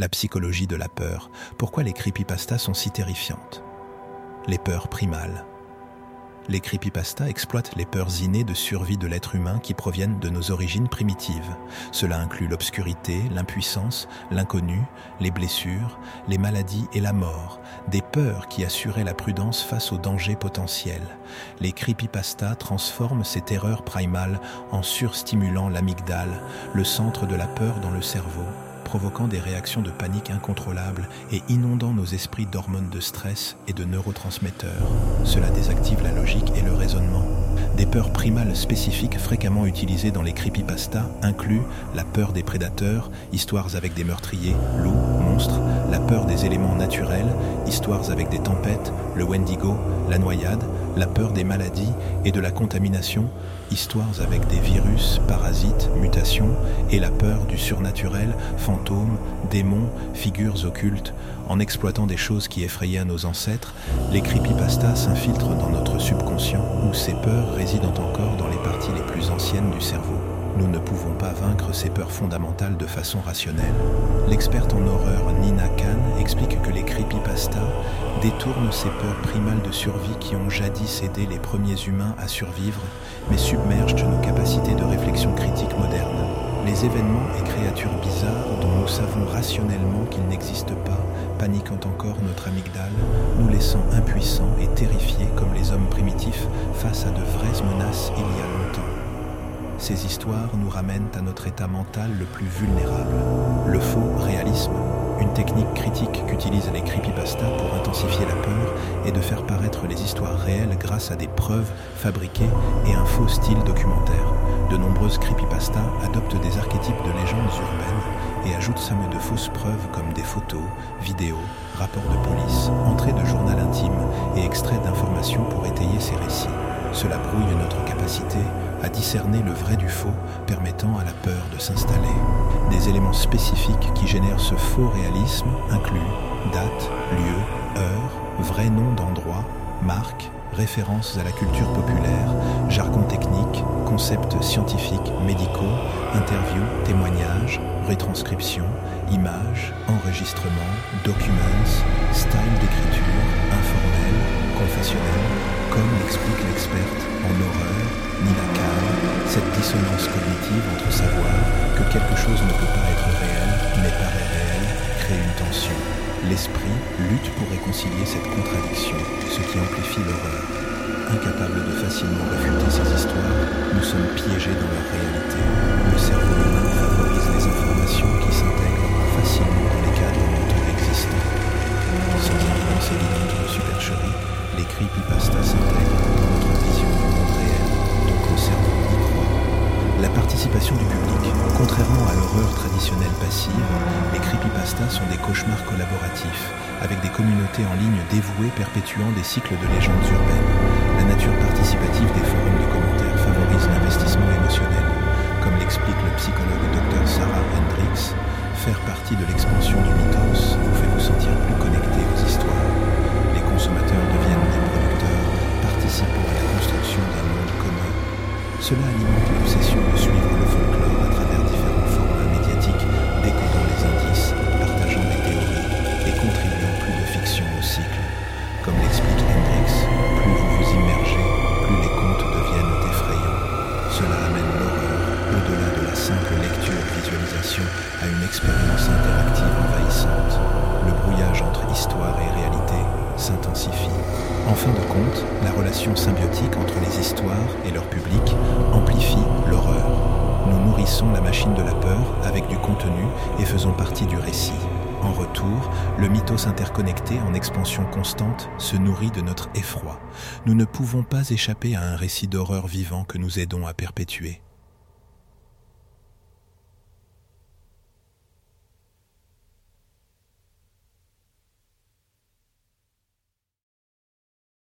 la psychologie de la peur. Pourquoi les creepypastas sont si terrifiantes? Les peurs primales. Les creepypastas exploitent les peurs innées de survie de l'être humain qui proviennent de nos origines primitives. Cela inclut l'obscurité, l'impuissance, l'inconnu, les blessures, les maladies et la mort, des peurs qui assuraient la prudence face aux dangers potentiels. Les creepypastas transforment ces terreurs primales en surstimulant l'amygdale, le centre de la peur dans le cerveau, provoquant des réactions de panique incontrôlables et inondant nos esprits d'hormones de stress et de neurotransmetteurs. Cela désactive la logique et le raisonnement. Des peurs primales spécifiques fréquemment utilisées dans les creepypastas incluent la peur des prédateurs, histoires avec des meurtriers, loups, monstres, la peur des éléments naturels, histoires avec des tempêtes, le Wendigo, la noyade, la peur des maladies et de la contamination, histoires avec des virus, parasites, mutations et la peur du surnaturel, fantômes, démons, figures occultes. En exploitant des choses qui effrayaient nos ancêtres, les creepypastas s'infiltrent dans notre subconscient où ces peurs résident encore dans les parties les plus anciennes du cerveau. Nous ne pouvons pas vaincre ces peurs fondamentales de façon rationnelle. L'experte en horreur Nina Khan explique que les creepypastas détournent ces peurs primales de survie qui ont jadis aidé les premiers humains à survivre, mais submergent nos capacités de réflexion critique moderne. Les événements et créatures bizarres dont nous savons rationnellement qu'ils n'existent pas, paniquant encore notre amygdale, nous laissant impuissants et terrifiés comme les hommes primitifs face à de vraies menaces il y a longtemps. Ces histoires nous ramènent à notre état mental le plus vulnérable, le faux réalisme, technique critique qu'utilisent les creepypastas pour intensifier la peur et de faire paraître les histoires réelles grâce à des preuves fabriquées et un faux style documentaire. De nombreuses creepypastas adoptent des archétypes de légendes urbaines et ajoutent somme de fausses preuves comme des photos, vidéos, rapports de police, entrées de journal intime et extraits d'informations pour étayer ces récits. Cela brouille notre capacité à discerner le vrai du faux, permettant à la peur de s'installer. Des éléments spécifiques qui génèrent ce faux réalisme incluent date, lieu, heure, vrai nom d'endroit, marque, références à la culture populaire, jargon technique, concepts scientifiques, médicaux, interviews, témoignages, retranscriptions, images, enregistrements, documents, style d'écriture, informel, confessionnel, comme l'explique l'experte en horreur, Nina Kahn, cette dissonance cognitive entre savoir que quelque chose ne peut pas être réel, mais paraît réel, crée une tension. L'esprit lutte pour réconcilier cette contradiction, ce qui amplifie l'horreur. Incapable de facilement réfuter ces histoires, nous sommes piégés dans leur réalité. Le cerveau La participation du public, contrairement à l'horreur traditionnelle passive, les creepypastas sont des cauchemars collaboratifs, avec des communautés en ligne dévouées perpétuant des cycles de légendes urbaines. La nature participative des forums de commentaires favorise l'investissement émotionnel. Comme l'explique le psychologue Dr Sarah Hendricks, faire partie de l'expansion du mythos vous fait vous sentir plus connecté aux histoires. Les consommateurs deviennent des producteurs, participant à la construction d'un monde commun. Cela alimente expérience interactive envahissante. Le brouillage entre histoire et réalité s'intensifie. En fin de compte, la relation symbiotique entre les histoires et leur public amplifie l'horreur. Nous nourrissons la machine de la peur avec du contenu et faisons partie du récit. En retour, le mythos interconnecté en expansion constante se nourrit de notre effroi. Nous ne pouvons pas échapper à un récit d'horreur vivant que nous aidons à perpétuer.